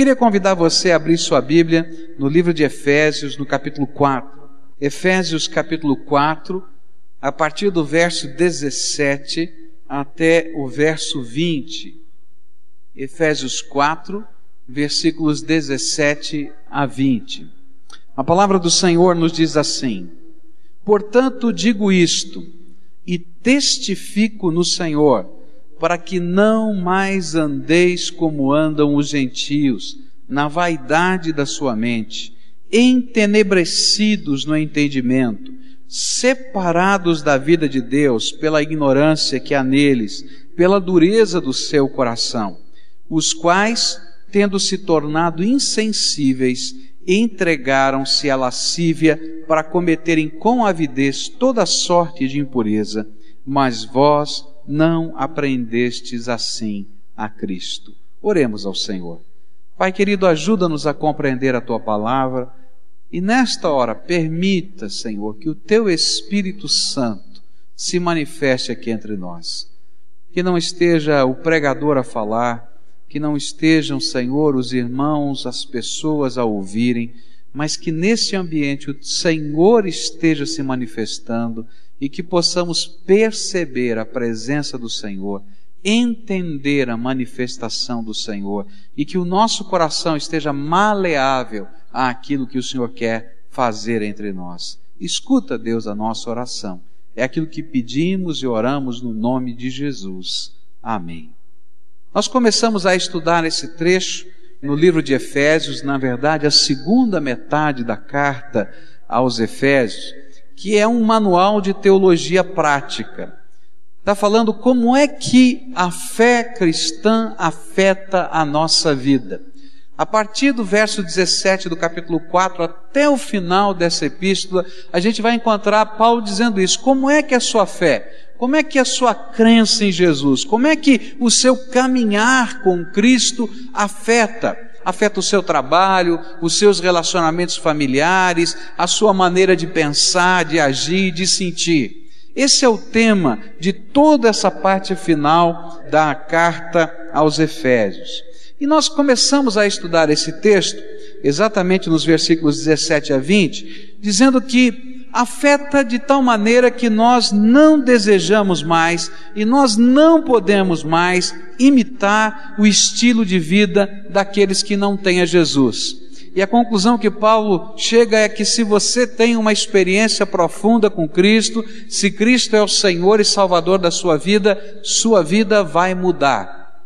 Queria convidar você a abrir sua Bíblia no livro de Efésios, no capítulo 4. Efésios, capítulo 4, a partir do verso 17 até o verso 20. Efésios 4, versículos 17 a 20. A palavra do Senhor nos diz assim: Portanto, digo isto, e testifico no Senhor, para que não mais andeis como andam os gentios, na vaidade da sua mente, entenebrecidos no entendimento, separados da vida de Deus pela ignorância que há neles, pela dureza do seu coração, os quais, tendo se tornado insensíveis, entregaram-se à lascívia para cometerem com avidez toda sorte de impureza, mas vós não aprendestes assim a Cristo. Oremos ao Senhor. Pai querido, ajuda-nos a compreender a tua palavra e nesta hora permita, Senhor, que o teu Espírito Santo se manifeste aqui entre nós. Que não esteja o pregador a falar, que não estejam, Senhor, os irmãos, as pessoas a ouvirem, mas que nesse ambiente o Senhor esteja se manifestando e que possamos perceber a presença do Senhor, entender a manifestação do Senhor e que o nosso coração esteja maleável àquilo que o Senhor quer fazer entre nós. Escuta, Deus, a nossa oração. É aquilo que pedimos e oramos no nome de Jesus. Amém. Nós começamos a estudar esse trecho no livro de Efésios, na verdade, a segunda metade da carta aos Efésios, que é um manual de teologia prática. Está falando como é que a fé cristã afeta a nossa vida. A partir do verso 17 do capítulo 4 até o final dessa epístola, a gente vai encontrar Paulo dizendo isso. Como é que é a sua fé? Como é que a sua crença em Jesus, como é que o seu caminhar com Cristo afeta? Afeta o seu trabalho, os seus relacionamentos familiares, a sua maneira de pensar, de agir, de sentir. Esse é o tema de toda essa parte final da carta aos Efésios. E nós começamos a estudar esse texto, exatamente nos versículos 17 a 20, dizendo que afeta de tal maneira que nós não desejamos mais e nós não podemos mais imitar o estilo de vida daqueles que não têm a Jesus. E a conclusão que Paulo chega é que se você tem uma experiência profunda com Cristo, se Cristo é o Senhor e Salvador da sua vida, sua vida vai mudar.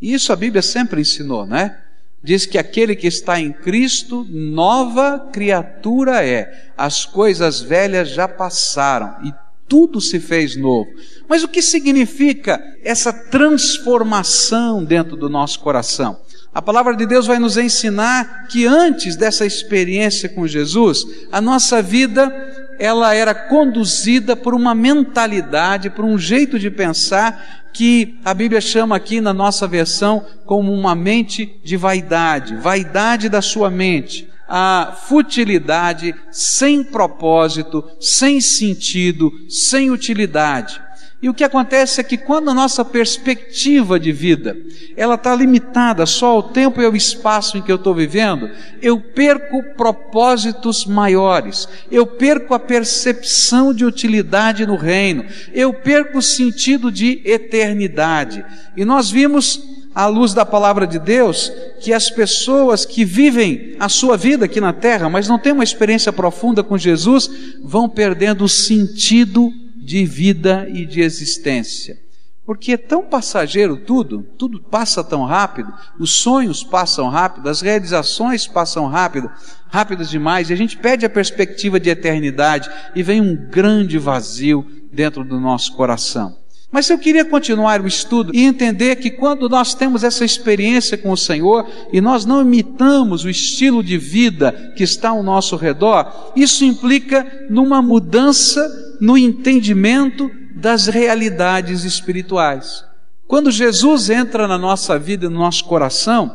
E isso a Bíblia sempre ensinou, né? Diz que aquele que está em Cristo, nova criatura é. As coisas velhas já passaram e tudo se fez novo. Mas o que significa essa transformação dentro do nosso coração? A palavra de Deus vai nos ensinar que antes dessa experiência com Jesus, a nossa vida ela era conduzida por uma mentalidade, por um jeito de pensar que a Bíblia chama aqui na nossa versão como uma mente de vaidade, vaidade da sua mente, a futilidade sem propósito, sem sentido, sem utilidade. E o que acontece é que quando a nossa perspectiva de vida, ela está limitada só ao tempo e ao espaço em que eu estou vivendo, eu perco propósitos maiores, eu perco a percepção de utilidade no reino, eu perco o sentido de eternidade. E nós vimos à luz da palavra de Deus, que as pessoas que vivem a sua vida aqui na terra, mas não têm uma experiência profunda com Jesus, vão perdendo o sentido de vida e de existência. Porque é tão passageiro tudo, tudo passa tão rápido, os sonhos passam rápido, as realizações passam rápido, rápidas demais, e a gente perde a perspectiva de eternidade e vem um grande vazio dentro do nosso coração. Mas eu queria continuar o estudo e entender que quando nós temos essa experiência com o Senhor e nós não imitamos o estilo de vida que está ao nosso redor, isso implica numa mudança no entendimento das realidades espirituais. Quando Jesus entra na nossa vida e no nosso coração,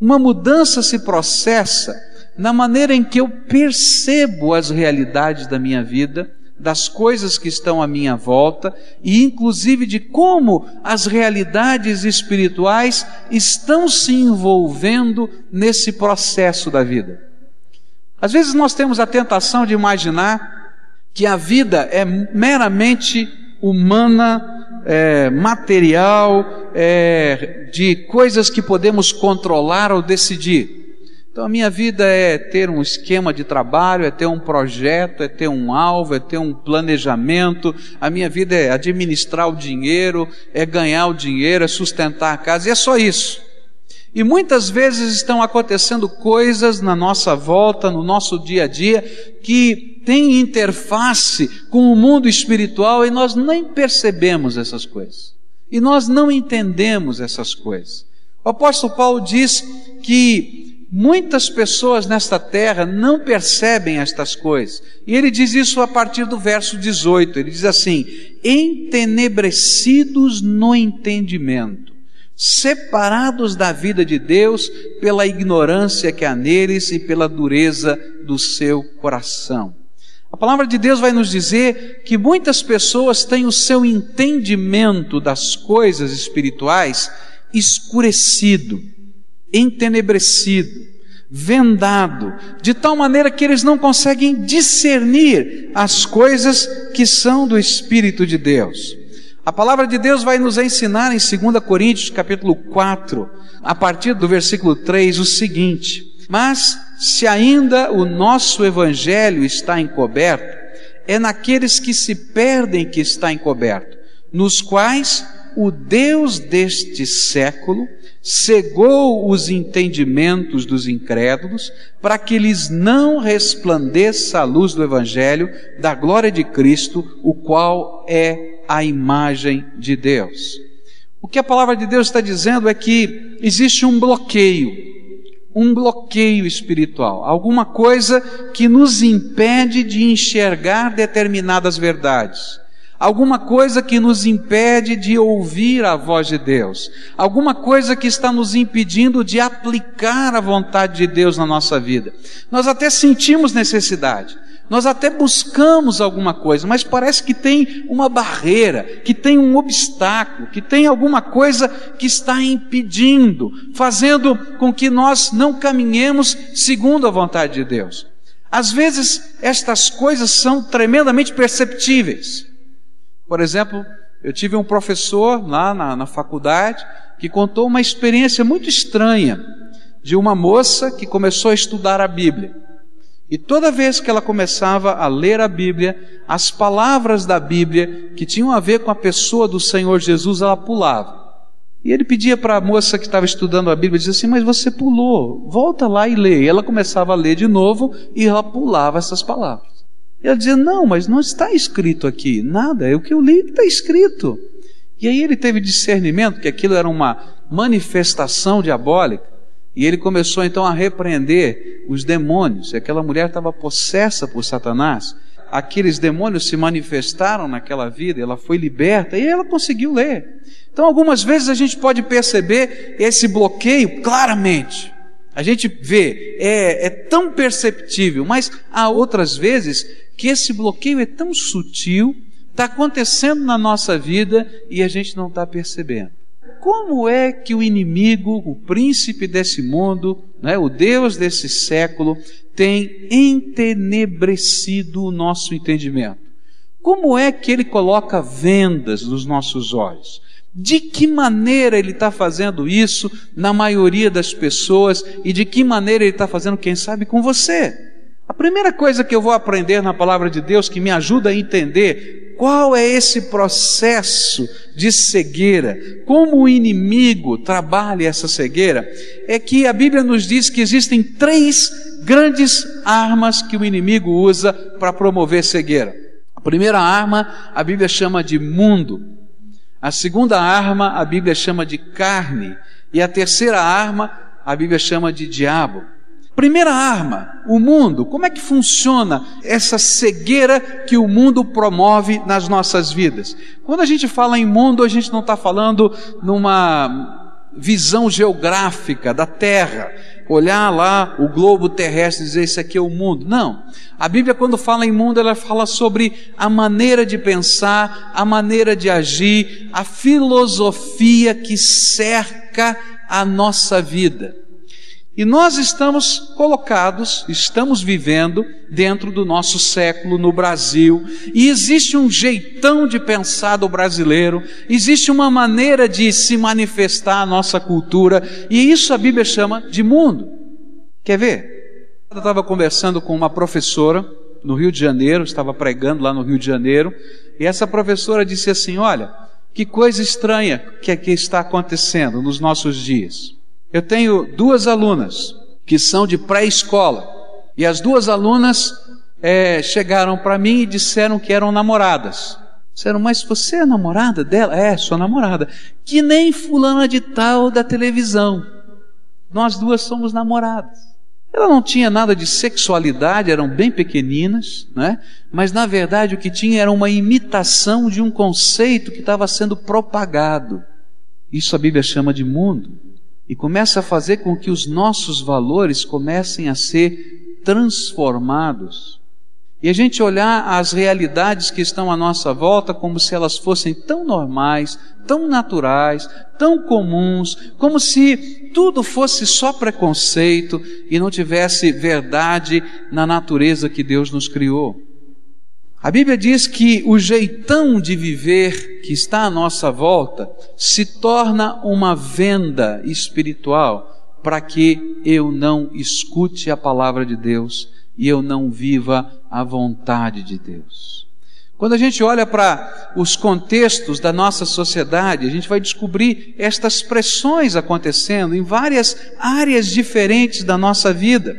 uma mudança se processa na maneira em que eu percebo as realidades da minha vida, das coisas que estão à minha volta e, inclusive, de como as realidades espirituais estão se envolvendo nesse processo da vida. Às vezes nós temos a tentação de imaginar que a vida é meramente humana, é, material, é, de coisas que podemos controlar ou decidir. Então a minha vida é ter um esquema de trabalho, é ter um projeto, é ter um alvo, é ter um planejamento. A minha vida é administrar o dinheiro, é ganhar o dinheiro, é sustentar a casa, e é só isso. E muitas vezes estão acontecendo coisas na nossa volta, no nosso dia a dia, que têm interface com o mundo espiritual e nós nem percebemos essas coisas. E nós não entendemos essas coisas. O apóstolo Paulo diz que Muitas pessoas nesta terra não percebem estas coisas. E ele diz isso a partir do verso 18. Ele diz assim: entenebrecidos no entendimento, separados da vida de Deus pela ignorância que há neles e pela dureza do seu coração. A palavra de Deus vai nos dizer que muitas pessoas têm o seu entendimento das coisas espirituais escurecido entenebrecido, vendado, de tal maneira que eles não conseguem discernir as coisas que são do Espírito de Deus. A palavra de Deus vai nos ensinar em 2 Coríntios capítulo 4, a partir do versículo 3, o seguinte: Mas se ainda o nosso evangelho está encoberto, é naqueles que se perdem que está encoberto, nos quais o Deus deste século cegou os entendimentos dos incrédulos, para que lhes não resplandeça a luz do Evangelho da glória de Cristo, o qual é a imagem de Deus. O que a palavra de Deus está dizendo é que existe um bloqueio, um bloqueio espiritual, alguma coisa que nos impede de enxergar determinadas verdades alguma coisa que nos impede de ouvir a voz de Deus, alguma coisa que está nos impedindo de aplicar a vontade de Deus na nossa vida. Nós até sentimos necessidade, nós até buscamos alguma coisa, mas parece que tem uma barreira, que tem um obstáculo, que tem alguma coisa que está impedindo, fazendo com que nós não caminhemos segundo a vontade de Deus. Às vezes, estas coisas são tremendamente perceptíveis. Por exemplo, eu tive um professor lá na, na faculdade que contou uma experiência muito estranha de uma moça que começou a estudar a Bíblia. E toda vez que ela começava a ler a Bíblia, as palavras da Bíblia que tinham a ver com a pessoa do Senhor Jesus, ela pulava. E ele pedia para a moça que estava estudando a Bíblia, dizia assim: Mas você pulou, volta lá e lê. E ela começava a ler de novo e ela pulava essas palavras. E ela dizia: Não, mas não está escrito aqui nada, é o que eu li que está escrito. E aí ele teve discernimento que aquilo era uma manifestação diabólica. E ele começou então a repreender os demônios. E aquela mulher estava possessa por Satanás. Aqueles demônios se manifestaram naquela vida, ela foi liberta e ela conseguiu ler. Então, algumas vezes a gente pode perceber esse bloqueio claramente. A gente vê, é, é tão perceptível, mas há outras vezes que esse bloqueio é tão sutil, está acontecendo na nossa vida e a gente não está percebendo. Como é que o inimigo, o príncipe desse mundo, né, o Deus desse século, tem entenebrecido o nosso entendimento? Como é que ele coloca vendas nos nossos olhos? De que maneira ele está fazendo isso na maioria das pessoas e de que maneira ele está fazendo, quem sabe, com você? A primeira coisa que eu vou aprender na palavra de Deus que me ajuda a entender qual é esse processo de cegueira, como o inimigo trabalha essa cegueira, é que a Bíblia nos diz que existem três grandes armas que o inimigo usa para promover cegueira. A primeira arma a Bíblia chama de mundo. A segunda arma a Bíblia chama de carne. E a terceira arma a Bíblia chama de diabo. Primeira arma, o mundo. Como é que funciona essa cegueira que o mundo promove nas nossas vidas? Quando a gente fala em mundo, a gente não está falando numa visão geográfica da Terra, olhar lá o globo terrestre e dizer isso aqui é o mundo. Não. A Bíblia, quando fala em mundo, ela fala sobre a maneira de pensar, a maneira de agir, a filosofia que cerca a nossa vida. E nós estamos colocados, estamos vivendo dentro do nosso século no Brasil, e existe um jeitão de pensar do brasileiro, existe uma maneira de se manifestar a nossa cultura, e isso a Bíblia chama de mundo. Quer ver? Eu estava conversando com uma professora no Rio de Janeiro, estava pregando lá no Rio de Janeiro, e essa professora disse assim: Olha, que coisa estranha que aqui está acontecendo nos nossos dias. Eu tenho duas alunas que são de pré-escola e as duas alunas é, chegaram para mim e disseram que eram namoradas. Disseram, mas você é namorada dela? É, sou namorada. Que nem fulana de tal da televisão. Nós duas somos namoradas. Ela não tinha nada de sexualidade, eram bem pequeninas, né? mas na verdade o que tinha era uma imitação de um conceito que estava sendo propagado. Isso a Bíblia chama de mundo e começa a fazer com que os nossos valores comecem a ser transformados. E a gente olhar as realidades que estão à nossa volta como se elas fossem tão normais, tão naturais, tão comuns, como se tudo fosse só preconceito e não tivesse verdade na natureza que Deus nos criou. A Bíblia diz que o jeitão de viver que está à nossa volta se torna uma venda espiritual para que eu não escute a palavra de Deus e eu não viva a vontade de Deus. Quando a gente olha para os contextos da nossa sociedade, a gente vai descobrir estas pressões acontecendo em várias áreas diferentes da nossa vida.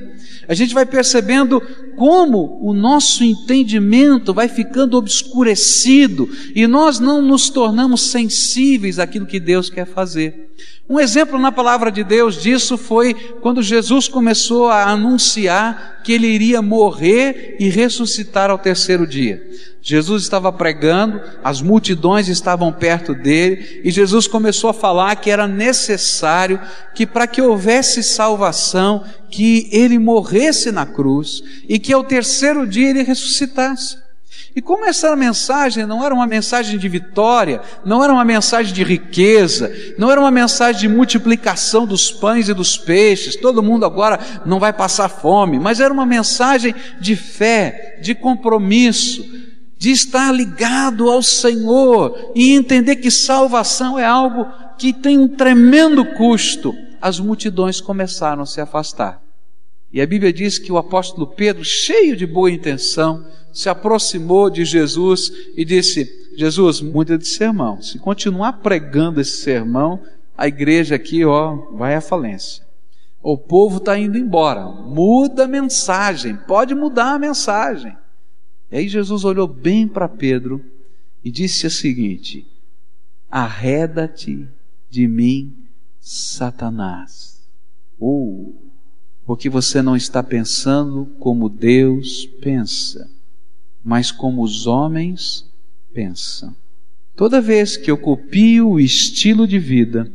A gente vai percebendo como o nosso entendimento vai ficando obscurecido e nós não nos tornamos sensíveis àquilo que Deus quer fazer. Um exemplo na palavra de Deus disso foi quando Jesus começou a anunciar que ele iria morrer e ressuscitar ao terceiro dia. Jesus estava pregando, as multidões estavam perto dele, e Jesus começou a falar que era necessário que para que houvesse salvação, que ele morresse na cruz e que ao terceiro dia ele ressuscitasse. E como essa mensagem não era uma mensagem de vitória, não era uma mensagem de riqueza, não era uma mensagem de multiplicação dos pães e dos peixes, todo mundo agora não vai passar fome, mas era uma mensagem de fé, de compromisso, de estar ligado ao Senhor e entender que salvação é algo que tem um tremendo custo, as multidões começaram a se afastar. E a Bíblia diz que o apóstolo Pedro, cheio de boa intenção, se aproximou de Jesus e disse: Jesus, muda de sermão. Se continuar pregando esse sermão, a igreja aqui, ó, vai à falência. O povo está indo embora. Muda a mensagem. Pode mudar a mensagem. E aí Jesus olhou bem para Pedro e disse o seguinte: Arreda-te de mim, Satanás. Ou, oh, porque você não está pensando como Deus pensa, mas como os homens pensam. Toda vez que eu copio o estilo de vida,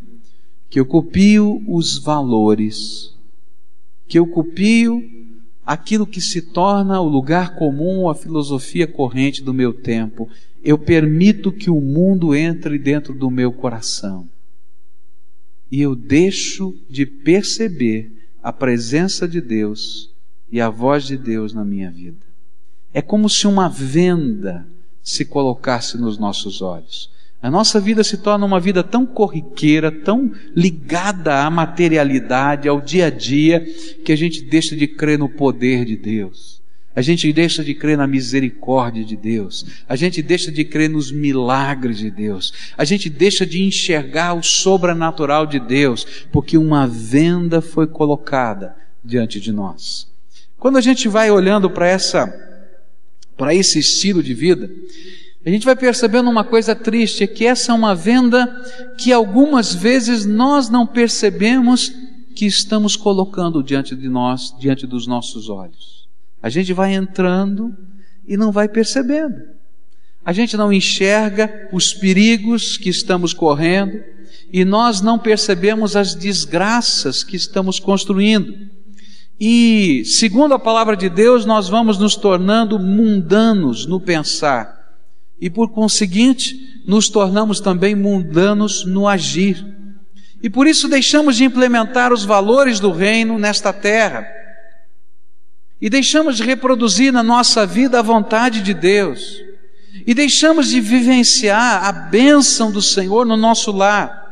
que eu copio os valores, que eu copio aquilo que se torna o lugar comum, a filosofia corrente do meu tempo. Eu permito que o mundo entre dentro do meu coração. E eu deixo de perceber a presença de Deus e a voz de Deus na minha vida. É como se uma venda se colocasse nos nossos olhos. A nossa vida se torna uma vida tão corriqueira, tão ligada à materialidade, ao dia a dia, que a gente deixa de crer no poder de Deus. A gente deixa de crer na misericórdia de Deus. A gente deixa de crer nos milagres de Deus. A gente deixa de enxergar o sobrenatural de Deus, porque uma venda foi colocada diante de nós. Quando a gente vai olhando para essa para esse estilo de vida, a gente vai percebendo uma coisa triste, é que essa é uma venda que algumas vezes nós não percebemos que estamos colocando diante de nós, diante dos nossos olhos. A gente vai entrando e não vai percebendo. A gente não enxerga os perigos que estamos correndo, e nós não percebemos as desgraças que estamos construindo. E, segundo a palavra de Deus, nós vamos nos tornando mundanos no pensar. E, por conseguinte, nos tornamos também mundanos no agir. E por isso deixamos de implementar os valores do reino nesta terra. E deixamos de reproduzir na nossa vida a vontade de Deus. E deixamos de vivenciar a bênção do Senhor no nosso lar.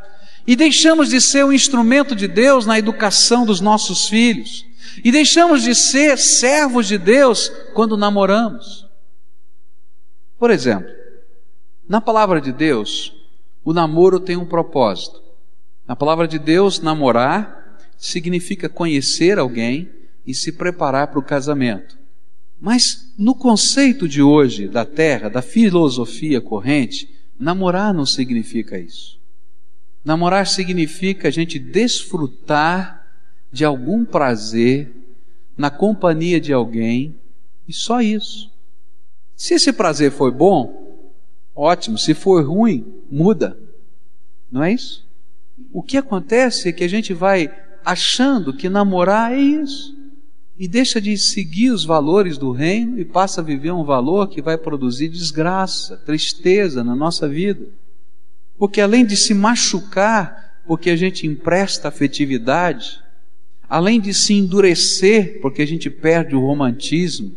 E deixamos de ser o instrumento de Deus na educação dos nossos filhos. E deixamos de ser servos de Deus quando namoramos. Por exemplo, na palavra de Deus, o namoro tem um propósito. Na palavra de Deus, namorar significa conhecer alguém e se preparar para o casamento. Mas no conceito de hoje da terra, da filosofia corrente, namorar não significa isso. Namorar significa a gente desfrutar de algum prazer na companhia de alguém e só isso. Se esse prazer foi bom, ótimo. Se for ruim, muda. Não é isso? O que acontece é que a gente vai achando que namorar é isso e deixa de seguir os valores do reino e passa a viver um valor que vai produzir desgraça, tristeza na nossa vida. Porque além de se machucar, porque a gente empresta afetividade, além de se endurecer, porque a gente perde o romantismo,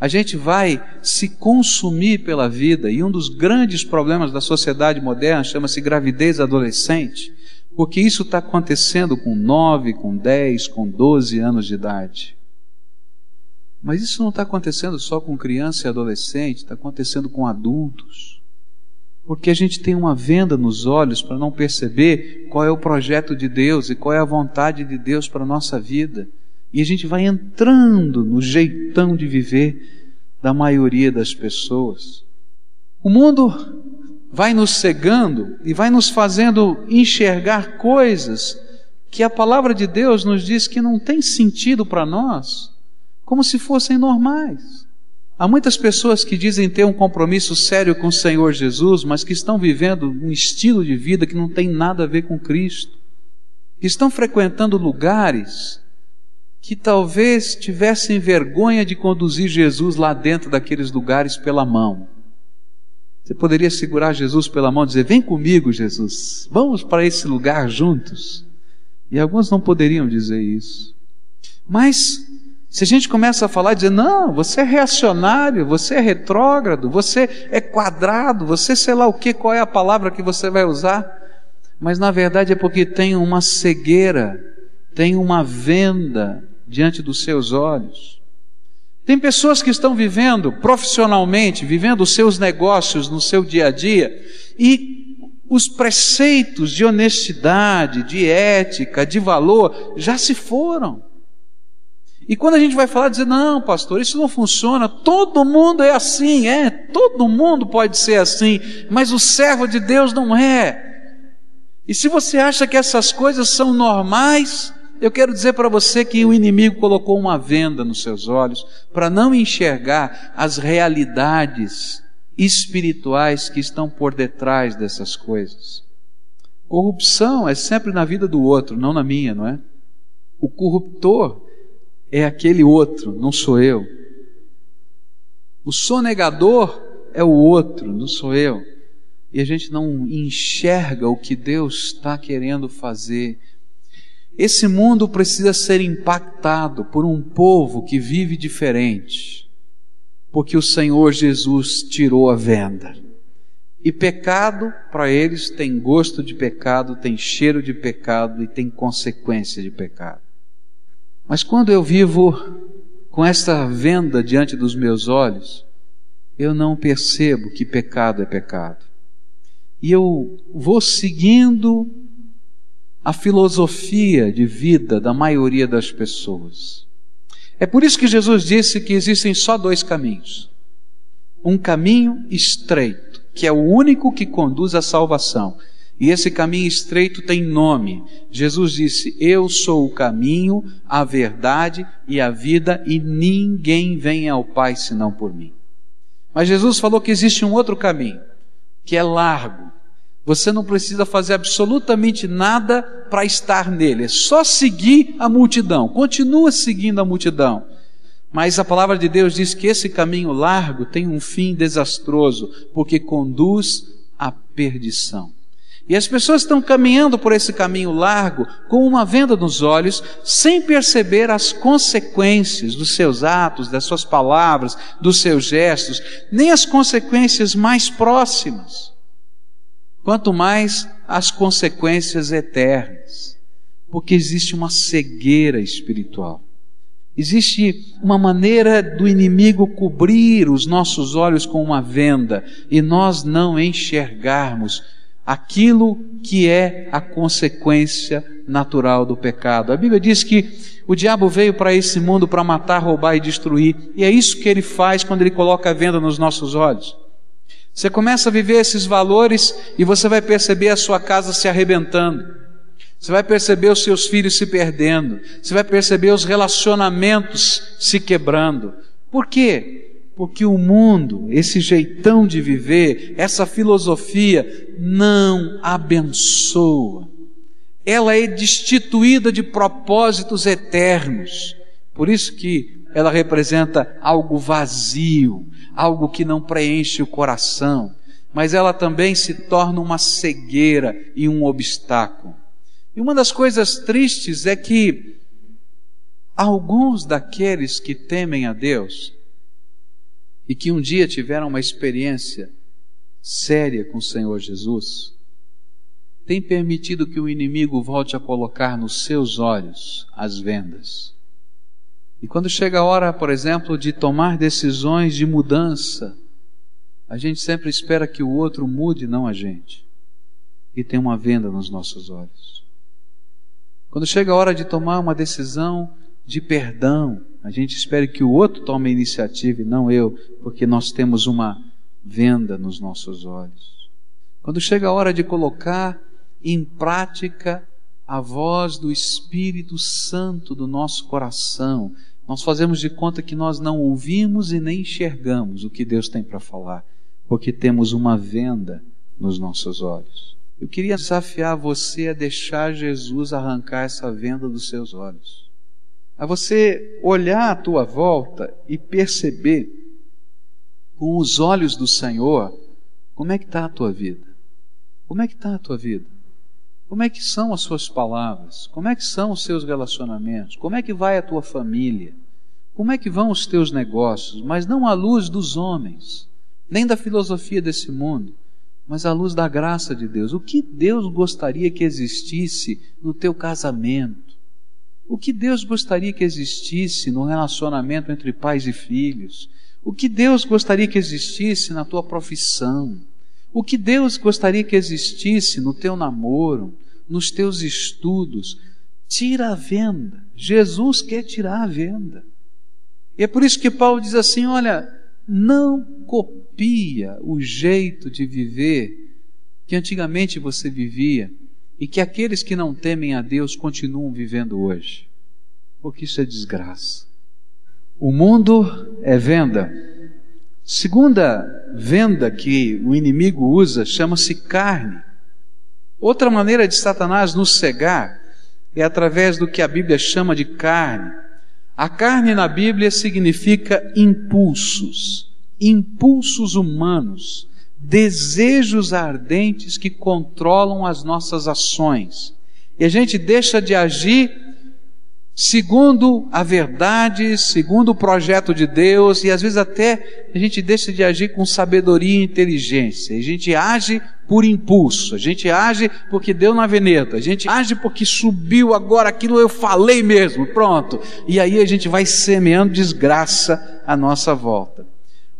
a gente vai se consumir pela vida. E um dos grandes problemas da sociedade moderna chama-se gravidez adolescente, porque isso está acontecendo com 9, com 10, com 12 anos de idade. Mas isso não está acontecendo só com criança e adolescente, está acontecendo com adultos porque a gente tem uma venda nos olhos para não perceber qual é o projeto de Deus e qual é a vontade de Deus para a nossa vida. E a gente vai entrando no jeitão de viver da maioria das pessoas. O mundo vai nos cegando e vai nos fazendo enxergar coisas que a palavra de Deus nos diz que não tem sentido para nós, como se fossem normais. Há muitas pessoas que dizem ter um compromisso sério com o Senhor Jesus, mas que estão vivendo um estilo de vida que não tem nada a ver com Cristo. Estão frequentando lugares que talvez tivessem vergonha de conduzir Jesus lá dentro daqueles lugares pela mão. Você poderia segurar Jesus pela mão e dizer: Vem comigo, Jesus, vamos para esse lugar juntos. E alguns não poderiam dizer isso. Mas se a gente começa a falar e dizer, não, você é reacionário, você é retrógrado, você é quadrado, você sei lá o que, qual é a palavra que você vai usar, mas na verdade é porque tem uma cegueira, tem uma venda diante dos seus olhos. Tem pessoas que estão vivendo profissionalmente, vivendo os seus negócios no seu dia a dia, e os preceitos de honestidade, de ética, de valor já se foram. E quando a gente vai falar, dizer, não, pastor, isso não funciona, todo mundo é assim, é, todo mundo pode ser assim, mas o servo de Deus não é. E se você acha que essas coisas são normais, eu quero dizer para você que o inimigo colocou uma venda nos seus olhos para não enxergar as realidades espirituais que estão por detrás dessas coisas. Corrupção é sempre na vida do outro, não na minha, não é? O corruptor é aquele outro, não sou eu. O sonegador é o outro, não sou eu. E a gente não enxerga o que Deus está querendo fazer. Esse mundo precisa ser impactado por um povo que vive diferente, porque o Senhor Jesus tirou a venda. E pecado, para eles, tem gosto de pecado, tem cheiro de pecado e tem consequência de pecado. Mas quando eu vivo com esta venda diante dos meus olhos, eu não percebo que pecado é pecado. E eu vou seguindo a filosofia de vida da maioria das pessoas. É por isso que Jesus disse que existem só dois caminhos. Um caminho estreito, que é o único que conduz à salvação, e esse caminho estreito tem nome. Jesus disse: Eu sou o caminho, a verdade e a vida, e ninguém vem ao Pai senão por mim. Mas Jesus falou que existe um outro caminho, que é largo. Você não precisa fazer absolutamente nada para estar nele, é só seguir a multidão. Continua seguindo a multidão. Mas a palavra de Deus diz que esse caminho largo tem um fim desastroso, porque conduz à perdição. E as pessoas estão caminhando por esse caminho largo com uma venda nos olhos, sem perceber as consequências dos seus atos, das suas palavras, dos seus gestos, nem as consequências mais próximas, quanto mais as consequências eternas, porque existe uma cegueira espiritual. Existe uma maneira do inimigo cobrir os nossos olhos com uma venda e nós não enxergarmos aquilo que é a consequência natural do pecado. A Bíblia diz que o diabo veio para esse mundo para matar, roubar e destruir, e é isso que ele faz quando ele coloca a venda nos nossos olhos. Você começa a viver esses valores e você vai perceber a sua casa se arrebentando. Você vai perceber os seus filhos se perdendo. Você vai perceber os relacionamentos se quebrando. Por quê? Porque o mundo, esse jeitão de viver, essa filosofia, não abençoa. Ela é destituída de propósitos eternos. Por isso que ela representa algo vazio, algo que não preenche o coração. Mas ela também se torna uma cegueira e um obstáculo. E uma das coisas tristes é que alguns daqueles que temem a Deus e que um dia tiveram uma experiência séria com o Senhor Jesus, têm permitido que o inimigo volte a colocar nos seus olhos as vendas. E quando chega a hora, por exemplo, de tomar decisões de mudança, a gente sempre espera que o outro mude, não a gente. E tem uma venda nos nossos olhos. Quando chega a hora de tomar uma decisão de perdão, a gente espera que o outro tome a iniciativa e não eu, porque nós temos uma venda nos nossos olhos. Quando chega a hora de colocar em prática a voz do Espírito Santo do nosso coração, nós fazemos de conta que nós não ouvimos e nem enxergamos o que Deus tem para falar, porque temos uma venda nos nossos olhos. Eu queria desafiar você a deixar Jesus arrancar essa venda dos seus olhos. A você olhar à tua volta e perceber com os olhos do Senhor como é que está a tua vida. Como é que está a tua vida? Como é que são as suas palavras? Como é que são os seus relacionamentos? Como é que vai a tua família? Como é que vão os teus negócios? Mas não à luz dos homens, nem da filosofia desse mundo, mas à luz da graça de Deus. O que Deus gostaria que existisse no teu casamento? O que Deus gostaria que existisse no relacionamento entre pais e filhos? O que Deus gostaria que existisse na tua profissão? O que Deus gostaria que existisse no teu namoro, nos teus estudos? Tira a venda. Jesus quer tirar a venda. E é por isso que Paulo diz assim: olha, não copia o jeito de viver que antigamente você vivia e que aqueles que não temem a Deus continuam vivendo hoje. Porque isso é desgraça. O mundo é venda. Segunda venda que o inimigo usa chama-se carne. Outra maneira de Satanás nos cegar é através do que a Bíblia chama de carne. A carne na Bíblia significa impulsos, impulsos humanos, desejos ardentes que controlam as nossas ações. E a gente deixa de agir segundo a verdade, segundo o projeto de Deus, e às vezes até a gente deixa de agir com sabedoria e inteligência. A gente age por impulso, a gente age porque deu na veneta, a gente age porque subiu agora aquilo eu falei mesmo, pronto. E aí a gente vai semeando desgraça à nossa volta.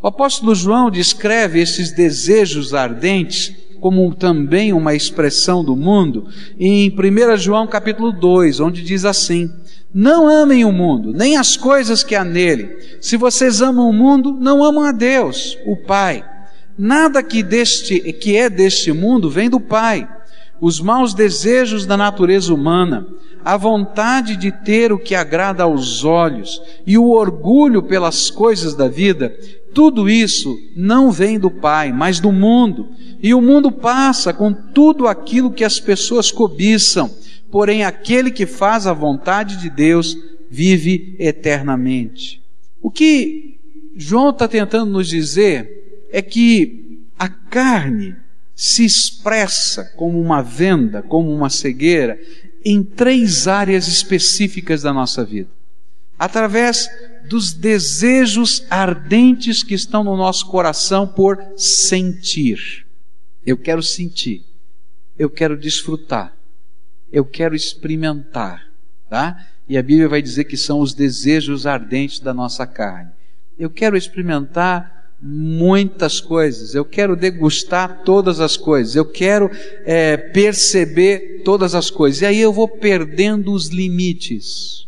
O apóstolo João descreve esses desejos ardentes como também uma expressão do mundo em 1 João capítulo 2, onde diz assim: não amem o mundo, nem as coisas que há nele. Se vocês amam o mundo, não amam a Deus, o Pai. Nada que, deste, que é deste mundo vem do Pai. os maus desejos da natureza humana, a vontade de ter o que agrada aos olhos e o orgulho pelas coisas da vida, tudo isso não vem do Pai, mas do mundo. E o mundo passa com tudo aquilo que as pessoas cobiçam, porém aquele que faz a vontade de Deus vive eternamente. O que João está tentando nos dizer é que a carne se expressa como uma venda, como uma cegueira, em três áreas específicas da nossa vida. Através dos desejos ardentes que estão no nosso coração por sentir. Eu quero sentir, eu quero desfrutar, eu quero experimentar, tá? E a Bíblia vai dizer que são os desejos ardentes da nossa carne. Eu quero experimentar muitas coisas, eu quero degustar todas as coisas, eu quero é, perceber todas as coisas, e aí eu vou perdendo os limites.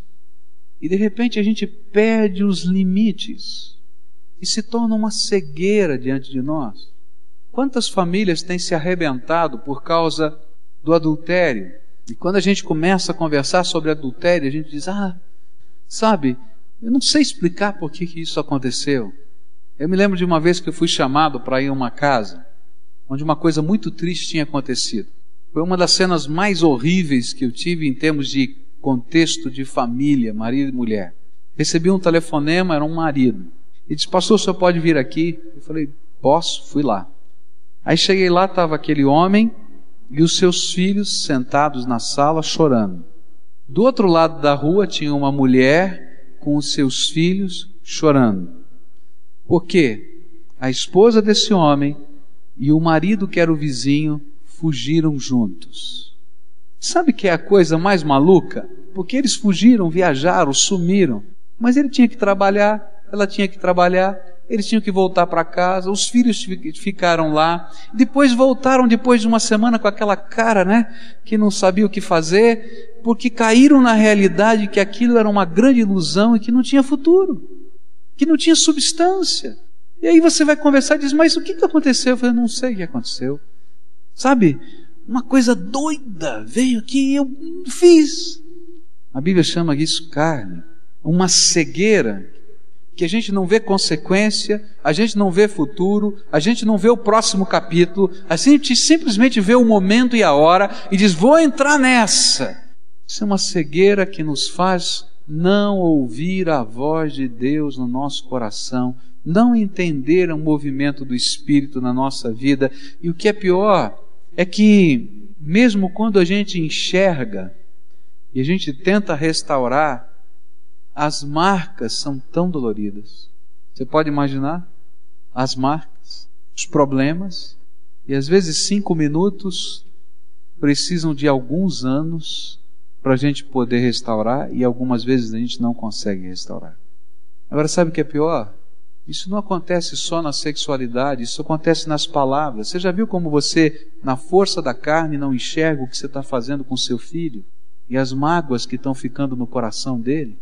E de repente a gente perde os limites e se torna uma cegueira diante de nós. Quantas famílias têm se arrebentado por causa do adultério? E quando a gente começa a conversar sobre adultério, a gente diz: Ah, sabe, eu não sei explicar por que, que isso aconteceu. Eu me lembro de uma vez que eu fui chamado para ir a uma casa onde uma coisa muito triste tinha acontecido. Foi uma das cenas mais horríveis que eu tive em termos de contexto de família, marido e mulher. Recebi um telefonema, era um marido. E disse: Pastor, o senhor pode vir aqui? Eu falei: Posso, fui lá. Aí cheguei lá, estava aquele homem e os seus filhos sentados na sala chorando. Do outro lado da rua tinha uma mulher com os seus filhos chorando. Porque a esposa desse homem e o marido, que era o vizinho, fugiram juntos. Sabe que é a coisa mais maluca? Porque eles fugiram, viajaram, sumiram. Mas ele tinha que trabalhar, ela tinha que trabalhar, eles tinham que voltar para casa, os filhos ficaram lá, depois voltaram depois de uma semana com aquela cara, né, que não sabia o que fazer, porque caíram na realidade que aquilo era uma grande ilusão e que não tinha futuro que não tinha substância. E aí você vai conversar e diz: Mas o que, aconteceu? Eu falei: Não sei o que aconteceu. Sabe? Uma coisa doida veio aqui e eu fiz. A Bíblia chama isso carne. Uma cegueira que a gente não vê consequência, a gente não vê futuro, a gente não vê o próximo capítulo, a gente simplesmente vê o momento e a hora e diz: Vou entrar nessa. Isso é uma cegueira que nos faz não ouvir a voz de Deus no nosso coração, não entender o movimento do Espírito na nossa vida. E o que é pior é que, mesmo quando a gente enxerga e a gente tenta restaurar, as marcas são tão doloridas. Você pode imaginar? As marcas, os problemas, e às vezes cinco minutos precisam de alguns anos para a gente poder restaurar e algumas vezes a gente não consegue restaurar. Agora, sabe o que é pior? Isso não acontece só na sexualidade, isso acontece nas palavras. Você já viu como você, na força da carne, não enxerga o que você está fazendo com seu filho e as mágoas que estão ficando no coração dele?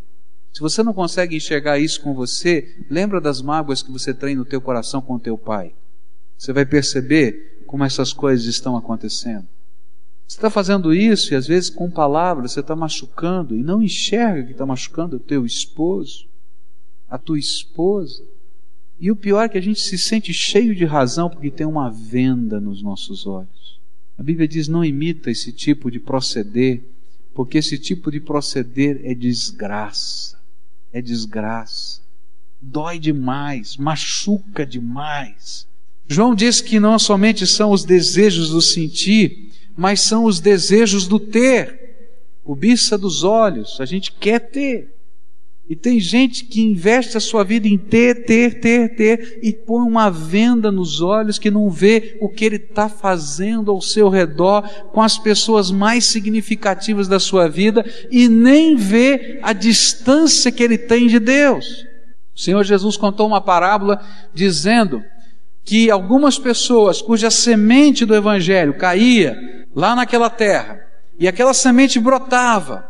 Se você não consegue enxergar isso com você, lembra das mágoas que você tem no teu coração com o teu pai. Você vai perceber como essas coisas estão acontecendo. Você está fazendo isso e às vezes com palavras você está machucando e não enxerga que está machucando o teu esposo, a tua esposa. E o pior é que a gente se sente cheio de razão porque tem uma venda nos nossos olhos. A Bíblia diz: não imita esse tipo de proceder, porque esse tipo de proceder é desgraça. É desgraça. Dói demais, machuca demais. João diz que não somente são os desejos do sentir, mas são os desejos do ter, cobiça dos olhos, a gente quer ter. E tem gente que investe a sua vida em ter, ter, ter, ter, e põe uma venda nos olhos que não vê o que ele está fazendo ao seu redor com as pessoas mais significativas da sua vida e nem vê a distância que ele tem de Deus. O Senhor Jesus contou uma parábola dizendo que algumas pessoas cuja semente do Evangelho caía lá naquela terra, e aquela semente brotava,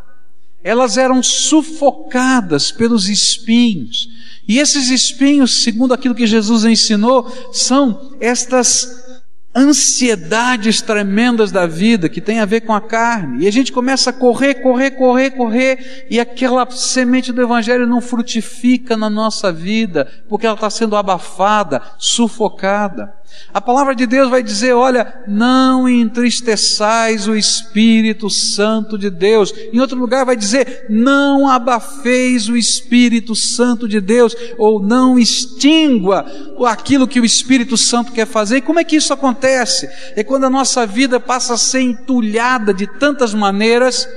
elas eram sufocadas pelos espinhos. E esses espinhos, segundo aquilo que Jesus ensinou, são estas ansiedades tremendas da vida que tem a ver com a carne. E a gente começa a correr, correr, correr, correr, e aquela semente do Evangelho não frutifica na nossa vida, porque ela está sendo abafada, sufocada. A palavra de Deus vai dizer: olha, não entristeçais o Espírito Santo de Deus. Em outro lugar vai dizer: não abafeis o Espírito Santo de Deus, ou não extingua aquilo que o Espírito Santo quer fazer. E como é que isso acontece? É quando a nossa vida passa a ser entulhada de tantas maneiras,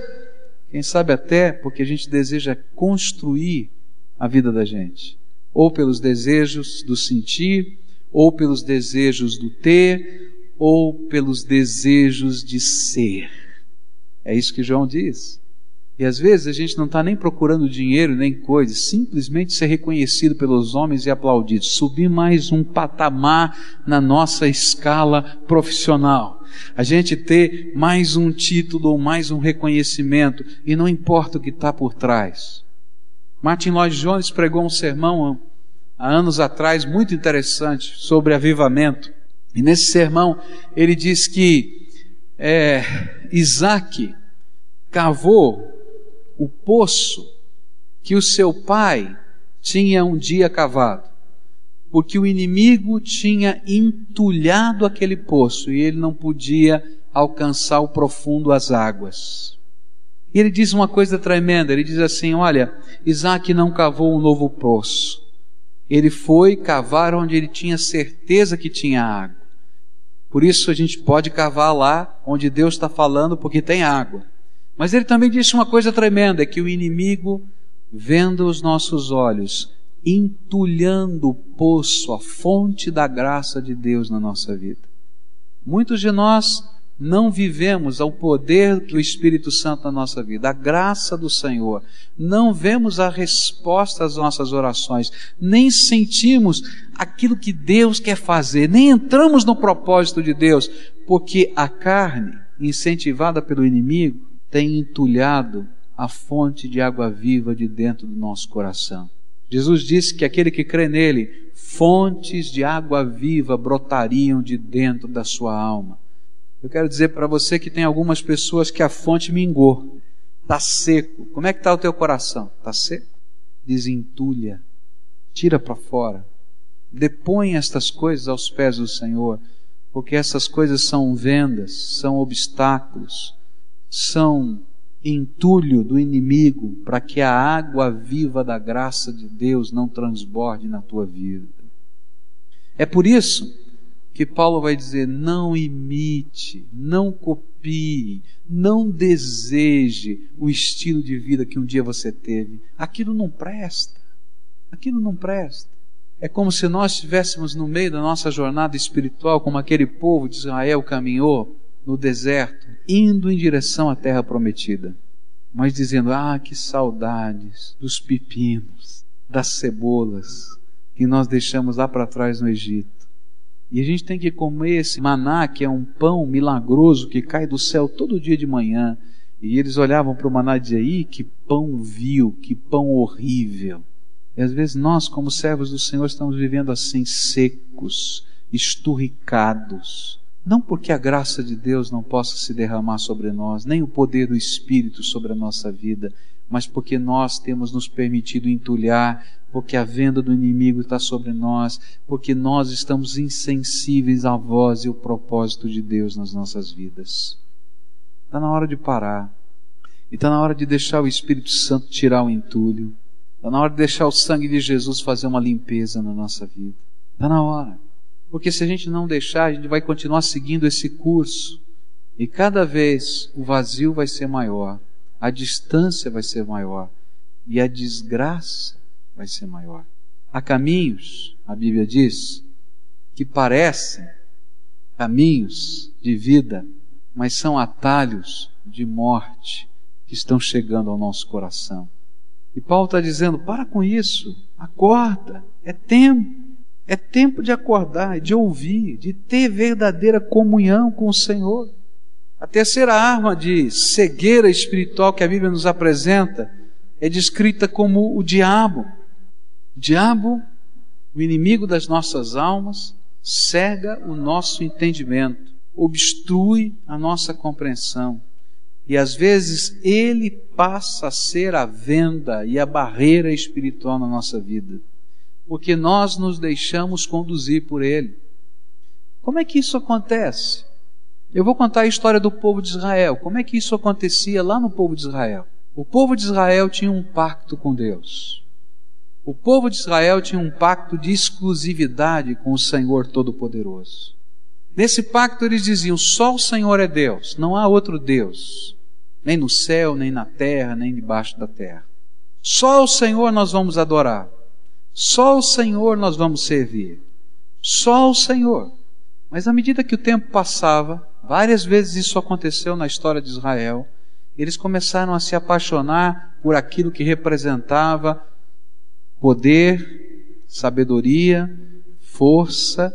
quem sabe até porque a gente deseja construir a vida da gente, ou pelos desejos do sentir, ou pelos desejos do ter, ou pelos desejos de ser. É isso que João diz. E às vezes a gente não está nem procurando dinheiro nem coisas, simplesmente ser reconhecido pelos homens e aplaudido, subir mais um patamar na nossa escala profissional, a gente ter mais um título ou mais um reconhecimento, e não importa o que está por trás. Martin Lloyd Jones pregou um sermão há anos atrás, muito interessante, sobre avivamento. E nesse sermão ele diz que é, Isaac cavou o poço que o seu pai tinha um dia cavado, porque o inimigo tinha entulhado aquele poço e ele não podia alcançar o profundo as águas. E ele diz uma coisa tremenda: ele diz assim: Olha, Isaac não cavou um novo poço, ele foi cavar onde ele tinha certeza que tinha água. Por isso a gente pode cavar lá onde Deus está falando, porque tem água. Mas ele também disse uma coisa tremenda: é que o inimigo, vendo os nossos olhos, entulhando o poço, a fonte da graça de Deus na nossa vida. Muitos de nós não vivemos ao poder do Espírito Santo na nossa vida, a graça do Senhor. Não vemos a resposta às nossas orações, nem sentimos aquilo que Deus quer fazer, nem entramos no propósito de Deus, porque a carne, incentivada pelo inimigo, tem entulhado a fonte de água viva de dentro do nosso coração. Jesus disse que aquele que crê nele, fontes de água viva brotariam de dentro da sua alma. Eu quero dizer para você que tem algumas pessoas que a fonte mingou, está seco. Como é que está o teu coração? Está seco? Desentulha, tira para fora, depõe estas coisas aos pés do Senhor, porque essas coisas são vendas, são obstáculos, são entulho do inimigo para que a água viva da graça de Deus não transborde na tua vida. É por isso que Paulo vai dizer: não imite, não copie, não deseje o estilo de vida que um dia você teve. Aquilo não presta. Aquilo não presta. É como se nós estivéssemos no meio da nossa jornada espiritual, como aquele povo de Israel caminhou no deserto, indo em direção à terra prometida, mas dizendo: Ah, que saudades dos pepinos, das cebolas que nós deixamos lá para trás no Egito. E a gente tem que comer esse maná, que é um pão milagroso que cai do céu todo dia de manhã. E eles olhavam para o maná e Ih, que pão vil, que pão horrível. E às vezes nós, como servos do Senhor, estamos vivendo assim, secos, esturricados. Não porque a graça de Deus não possa se derramar sobre nós, nem o poder do Espírito sobre a nossa vida, mas porque nós temos nos permitido entulhar porque a venda do inimigo está sobre nós, porque nós estamos insensíveis à voz e ao propósito de Deus nas nossas vidas. Está na hora de parar. E está na hora de deixar o Espírito Santo tirar o entulho. Está na hora de deixar o sangue de Jesus fazer uma limpeza na nossa vida. Está na hora. Porque se a gente não deixar, a gente vai continuar seguindo esse curso. E cada vez o vazio vai ser maior, a distância vai ser maior e a desgraça vai ser maior. Há caminhos, a Bíblia diz, que parecem caminhos de vida, mas são atalhos de morte que estão chegando ao nosso coração. E Paulo está dizendo: para com isso, acorda, é tempo, é tempo de acordar, de ouvir, de ter verdadeira comunhão com o Senhor. A terceira arma de cegueira espiritual que a Bíblia nos apresenta é descrita como o diabo. O diabo, o inimigo das nossas almas, cega o nosso entendimento, obstrui a nossa compreensão. E às vezes ele passa a ser a venda e a barreira espiritual na nossa vida, porque nós nos deixamos conduzir por ele. Como é que isso acontece? Eu vou contar a história do povo de Israel. Como é que isso acontecia lá no povo de Israel? O povo de Israel tinha um pacto com Deus. O povo de Israel tinha um pacto de exclusividade com o Senhor Todo-Poderoso. Nesse pacto eles diziam: só o Senhor é Deus, não há outro Deus, nem no céu, nem na terra, nem debaixo da terra. Só o Senhor nós vamos adorar, só o Senhor nós vamos servir, só o Senhor. Mas à medida que o tempo passava, várias vezes isso aconteceu na história de Israel, eles começaram a se apaixonar por aquilo que representava poder, sabedoria, força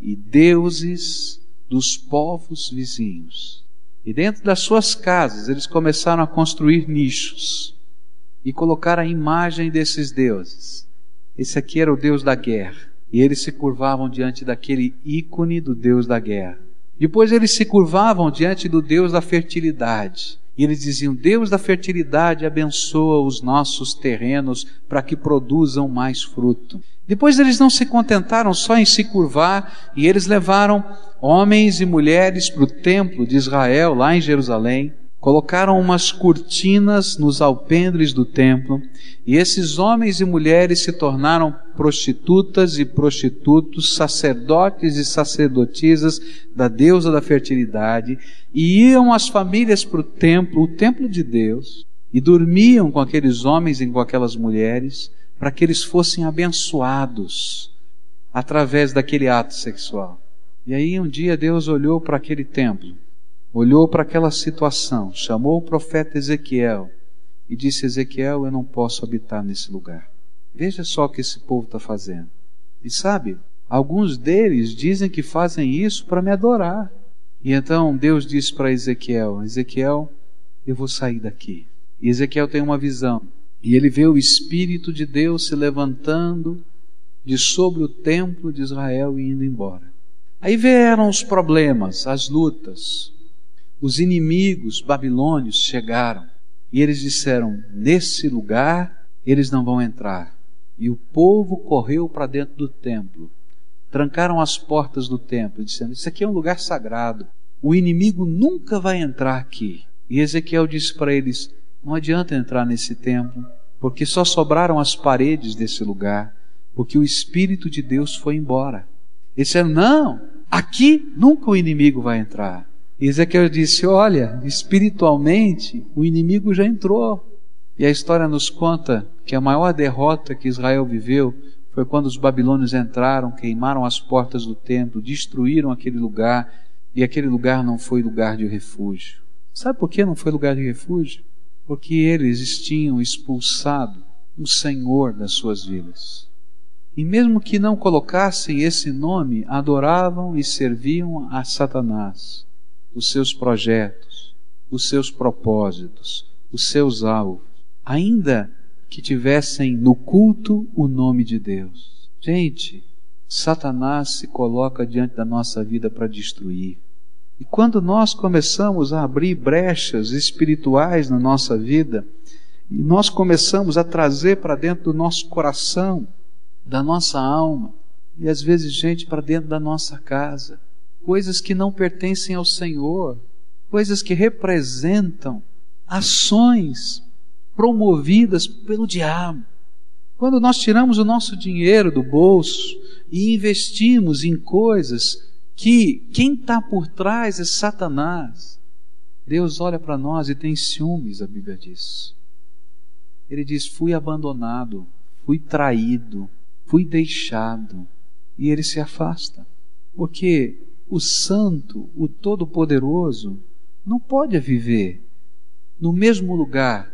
e deuses dos povos vizinhos. E dentro das suas casas eles começaram a construir nichos e colocar a imagem desses deuses. Esse aqui era o deus da guerra. E eles se curvavam diante daquele ícone do deus da guerra. Depois eles se curvavam diante do deus da fertilidade. E eles diziam: Deus da fertilidade abençoa os nossos terrenos para que produzam mais fruto. Depois eles não se contentaram só em se curvar e eles levaram homens e mulheres para o templo de Israel, lá em Jerusalém, colocaram umas cortinas nos alpendres do templo, e esses homens e mulheres se tornaram prostitutas e prostitutos, sacerdotes e sacerdotisas da deusa da fertilidade, e iam as famílias para o templo, o templo de Deus, e dormiam com aqueles homens e com aquelas mulheres, para que eles fossem abençoados através daquele ato sexual. E aí um dia Deus olhou para aquele templo olhou para aquela situação, chamou o profeta Ezequiel e disse: Ezequiel, eu não posso habitar nesse lugar. Veja só o que esse povo está fazendo. E sabe, alguns deles dizem que fazem isso para me adorar. E então Deus disse para Ezequiel: Ezequiel, eu vou sair daqui. E Ezequiel tem uma visão. E ele vê o Espírito de Deus se levantando de sobre o templo de Israel e indo embora. Aí vieram os problemas, as lutas, os inimigos babilônios chegaram e eles disseram: Nesse lugar eles não vão entrar. E o povo correu para dentro do templo, trancaram as portas do templo, dizendo: Isso aqui é um lugar sagrado, o inimigo nunca vai entrar aqui. E Ezequiel disse para eles: Não adianta entrar nesse templo, porque só sobraram as paredes desse lugar, porque o Espírito de Deus foi embora. Eles disseram: Não, aqui nunca o inimigo vai entrar. Ezequiel disse: Olha, espiritualmente o inimigo já entrou. E a história nos conta que a maior derrota que Israel viveu foi quando os babilônios entraram, queimaram as portas do templo, destruíram aquele lugar, e aquele lugar não foi lugar de refúgio. Sabe por que não foi lugar de refúgio? Porque eles tinham expulsado o Senhor das suas vidas. E mesmo que não colocassem esse nome, adoravam e serviam a Satanás os seus projetos, os seus propósitos, os seus alvos, ainda que tivessem no culto o nome de Deus. Gente, Satanás se coloca diante da nossa vida para destruir. E quando nós começamos a abrir brechas espirituais na nossa vida, e nós começamos a trazer para dentro do nosso coração, da nossa alma, e às vezes gente para dentro da nossa casa, coisas que não pertencem ao Senhor, coisas que representam ações promovidas pelo diabo. Quando nós tiramos o nosso dinheiro do bolso e investimos em coisas que quem está por trás é Satanás, Deus olha para nós e tem ciúmes, a Bíblia diz. Ele diz: Fui abandonado, fui traído, fui deixado. E ele se afasta. Porque o Santo, o Todo-Poderoso, não pode viver no mesmo lugar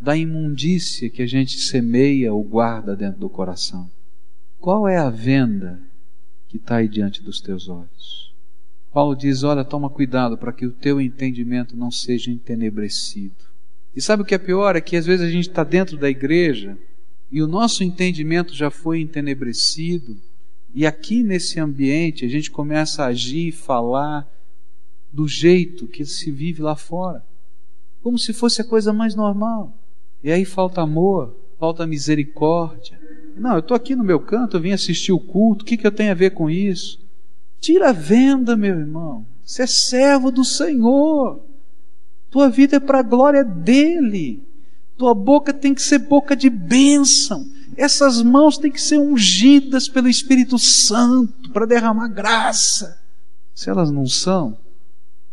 da imundícia que a gente semeia ou guarda dentro do coração. Qual é a venda que está aí diante dos teus olhos? Paulo diz: Olha, toma cuidado para que o teu entendimento não seja entenebrecido. E sabe o que é pior? É que às vezes a gente está dentro da igreja e o nosso entendimento já foi entenebrecido E aqui nesse ambiente a gente começa a agir e falar do jeito que se vive lá fora, como se fosse a coisa mais normal. E aí falta amor, falta misericórdia. Não, eu estou aqui no meu canto, eu vim assistir o culto, o que, que eu tenho a ver com isso? Tira a venda, meu irmão. Você é servo do Senhor. Tua vida é para a glória dele. Tua boca tem que ser boca de bênção. Essas mãos têm que ser ungidas pelo Espírito Santo para derramar graça. Se elas não são,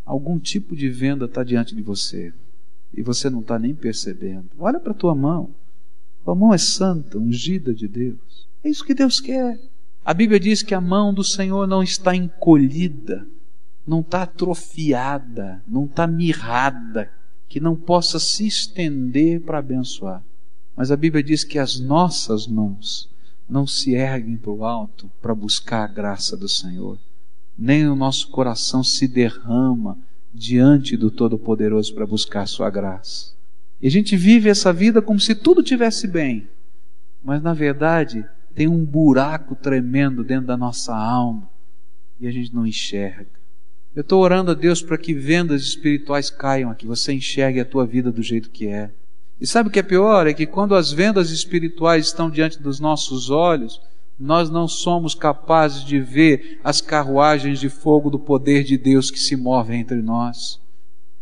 algum tipo de venda está diante de você e você não está nem percebendo. Olha para a tua mão. Tua mão é santa, ungida de Deus. É isso que Deus quer. A Bíblia diz que a mão do Senhor não está encolhida, não está atrofiada, não está mirrada, que não possa se estender para abençoar. Mas a Bíblia diz que as nossas mãos não se erguem para o alto para buscar a graça do Senhor, nem o nosso coração se derrama diante do Todo-Poderoso para buscar sua graça. E a gente vive essa vida como se tudo tivesse bem, mas na verdade tem um buraco tremendo dentro da nossa alma e a gente não enxerga. Eu estou orando a Deus para que vendas espirituais caiam aqui, você enxergue a tua vida do jeito que é. E sabe o que é pior? É que quando as vendas espirituais estão diante dos nossos olhos, nós não somos capazes de ver as carruagens de fogo do poder de Deus que se movem entre nós.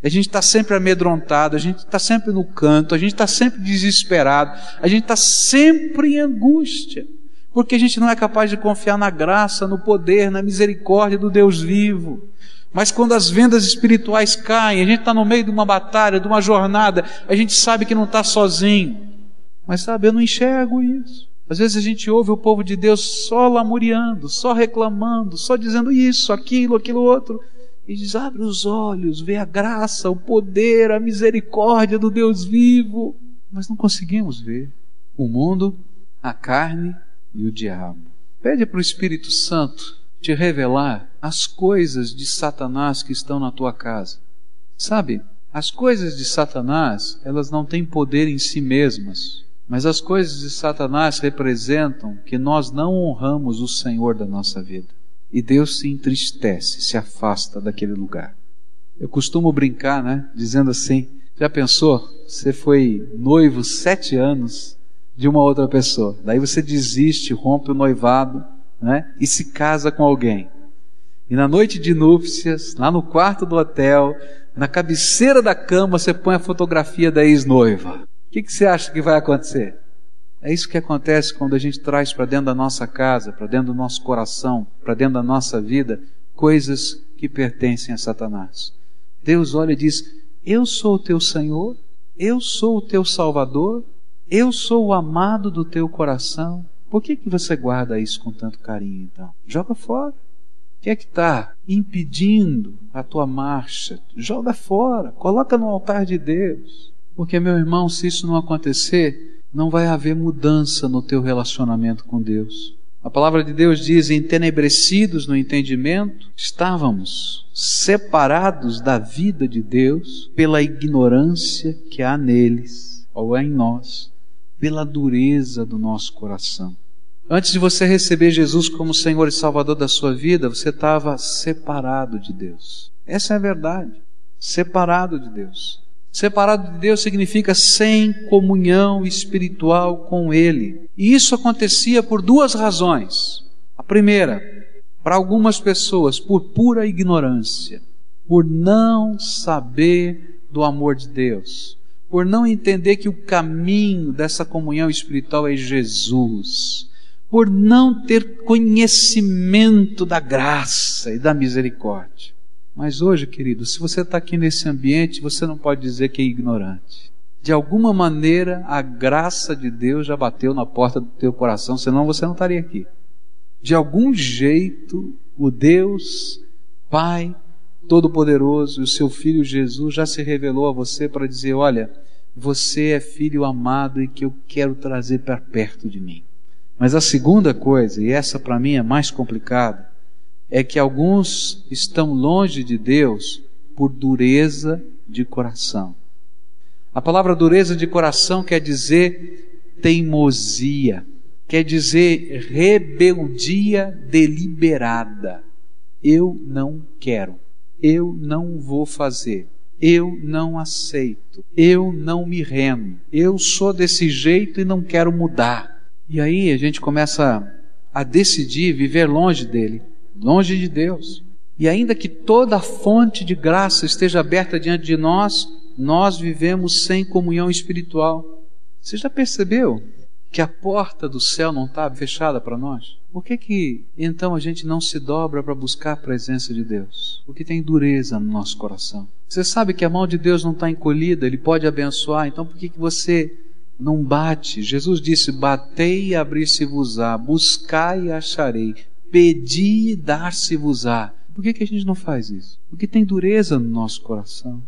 A gente está sempre amedrontado, a gente está sempre no canto, a gente está sempre desesperado, a gente está sempre em angústia, porque a gente não é capaz de confiar na graça, no poder, na misericórdia do Deus vivo. Mas quando as vendas espirituais caem, a gente está no meio de uma batalha, de uma jornada, a gente sabe que não está sozinho. Mas sabe, eu não enxergo isso. Às vezes a gente ouve o povo de Deus só lamuriando, só reclamando, só dizendo isso, aquilo, aquilo outro. E diz: abre os olhos, vê a graça, o poder, a misericórdia do Deus vivo. Mas não conseguimos ver. O mundo, a carne e o diabo. Pede para o Espírito Santo te revelar as coisas de Satanás que estão na tua casa. Sabe, as coisas de Satanás, elas não têm poder em si mesmas, mas as coisas de Satanás representam que nós não honramos o Senhor da nossa vida. E Deus se entristece, se afasta daquele lugar. Eu costumo brincar, né? Dizendo assim: já pensou? Você foi noivo sete anos de uma outra pessoa. Daí você desiste, rompe o noivado né? e se casa com alguém. E na noite de núpcias, lá no quarto do hotel, na cabeceira da cama, você põe a fotografia da ex-noiva. O que, que você acha que vai acontecer? É isso que acontece quando a gente traz para dentro da nossa casa, para dentro do nosso coração, para dentro da nossa vida, coisas que pertencem a Satanás. Deus olha e diz: Eu sou o teu Senhor, eu sou o teu Salvador, eu sou o amado do teu coração. Por que, que você guarda isso com tanto carinho então? Joga fora. O que é que está impedindo a tua marcha? Joga fora, coloca no altar de Deus. Porque, meu irmão, se isso não acontecer, não vai haver mudança no teu relacionamento com Deus. A palavra de Deus diz: entenebrecidos no entendimento, estávamos separados da vida de Deus pela ignorância que há neles ou em nós, pela dureza do nosso coração. Antes de você receber Jesus como Senhor e Salvador da sua vida, você estava separado de Deus. Essa é a verdade. Separado de Deus. Separado de Deus significa sem comunhão espiritual com Ele. E isso acontecia por duas razões. A primeira, para algumas pessoas, por pura ignorância, por não saber do amor de Deus, por não entender que o caminho dessa comunhão espiritual é Jesus, por não ter conhecimento da graça e da misericórdia. Mas hoje, querido, se você está aqui nesse ambiente, você não pode dizer que é ignorante. De alguma maneira, a graça de Deus já bateu na porta do teu coração, senão você não estaria aqui. De algum jeito, o Deus, Pai, Todo-Poderoso, o seu Filho Jesus já se revelou a você para dizer: olha, você é filho amado e que eu quero trazer para perto de mim. Mas a segunda coisa, e essa para mim é mais complicada, é que alguns estão longe de Deus por dureza de coração. A palavra dureza de coração quer dizer teimosia, quer dizer rebeldia deliberada. Eu não quero, eu não vou fazer, eu não aceito, eu não me rendo, eu sou desse jeito e não quero mudar. E aí a gente começa a decidir viver longe dele, longe de Deus. E ainda que toda a fonte de graça esteja aberta diante de nós, nós vivemos sem comunhão espiritual. Você já percebeu que a porta do céu não está fechada para nós? Por que, que então a gente não se dobra para buscar a presença de Deus? Porque tem dureza no nosso coração. Você sabe que a mão de Deus não está encolhida, Ele pode abençoar, então por que, que você não bate? Jesus disse: Batei e abrir-se-vos-á, buscai e acharei, pedi e dar-se-vos-á. Por que, que a gente não faz isso? Porque tem dureza no nosso coração.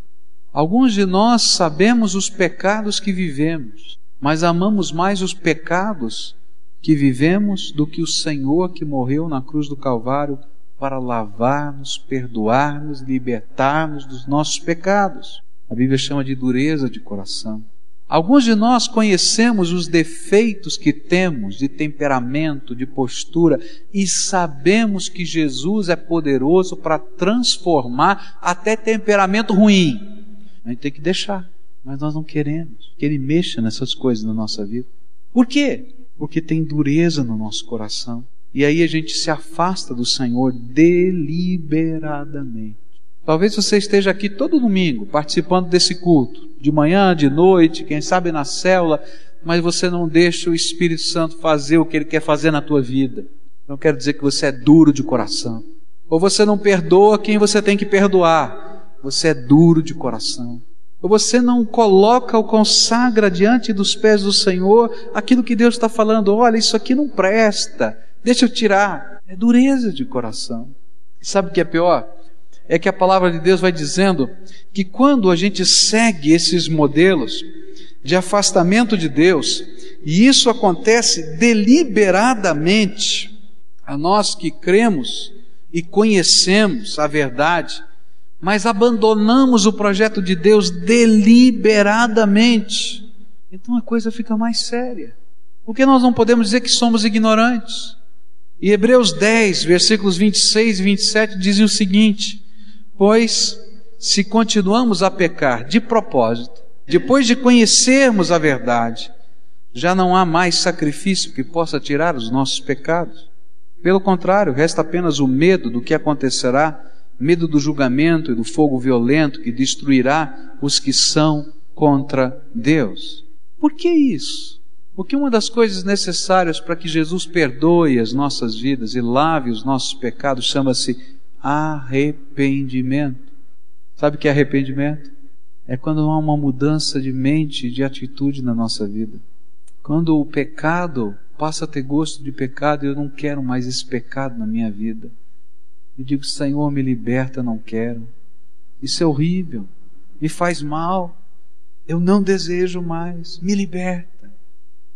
Alguns de nós sabemos os pecados que vivemos, mas amamos mais os pecados que vivemos do que o Senhor que morreu na cruz do Calvário para lavar-nos, perdoar-nos, libertar-nos dos nossos pecados. A Bíblia chama de dureza de coração. Alguns de nós conhecemos os defeitos que temos de temperamento, de postura, e sabemos que Jesus é poderoso para transformar até temperamento ruim. A gente tem que deixar, mas nós não queremos que Ele mexa nessas coisas na nossa vida. Por quê? Porque tem dureza no nosso coração. E aí a gente se afasta do Senhor deliberadamente. Talvez você esteja aqui todo domingo participando desse culto, de manhã, de noite, quem sabe na célula, mas você não deixa o Espírito Santo fazer o que ele quer fazer na tua vida. Não quero dizer que você é duro de coração. Ou você não perdoa quem você tem que perdoar. Você é duro de coração. Ou você não coloca ou consagra diante dos pés do Senhor aquilo que Deus está falando. Olha, isso aqui não presta. Deixa eu tirar. É dureza de coração. E sabe o que é pior? é que a palavra de Deus vai dizendo que quando a gente segue esses modelos de afastamento de Deus, e isso acontece deliberadamente, a nós que cremos e conhecemos a verdade, mas abandonamos o projeto de Deus deliberadamente, então a coisa fica mais séria. Porque nós não podemos dizer que somos ignorantes. E Hebreus 10, versículos 26 e 27 dizem o seguinte: Pois, se continuamos a pecar de propósito, depois de conhecermos a verdade, já não há mais sacrifício que possa tirar os nossos pecados. Pelo contrário, resta apenas o medo do que acontecerá, medo do julgamento e do fogo violento que destruirá os que são contra Deus. Por que isso? Porque uma das coisas necessárias para que Jesus perdoe as nossas vidas e lave os nossos pecados chama-se arrependimento. Sabe o que é arrependimento? É quando há uma mudança de mente, de atitude na nossa vida. Quando o pecado passa a ter gosto de pecado e eu não quero mais esse pecado na minha vida. Eu digo, Senhor, me liberta, não quero. Isso é horrível, me faz mal. Eu não desejo mais, me liberta.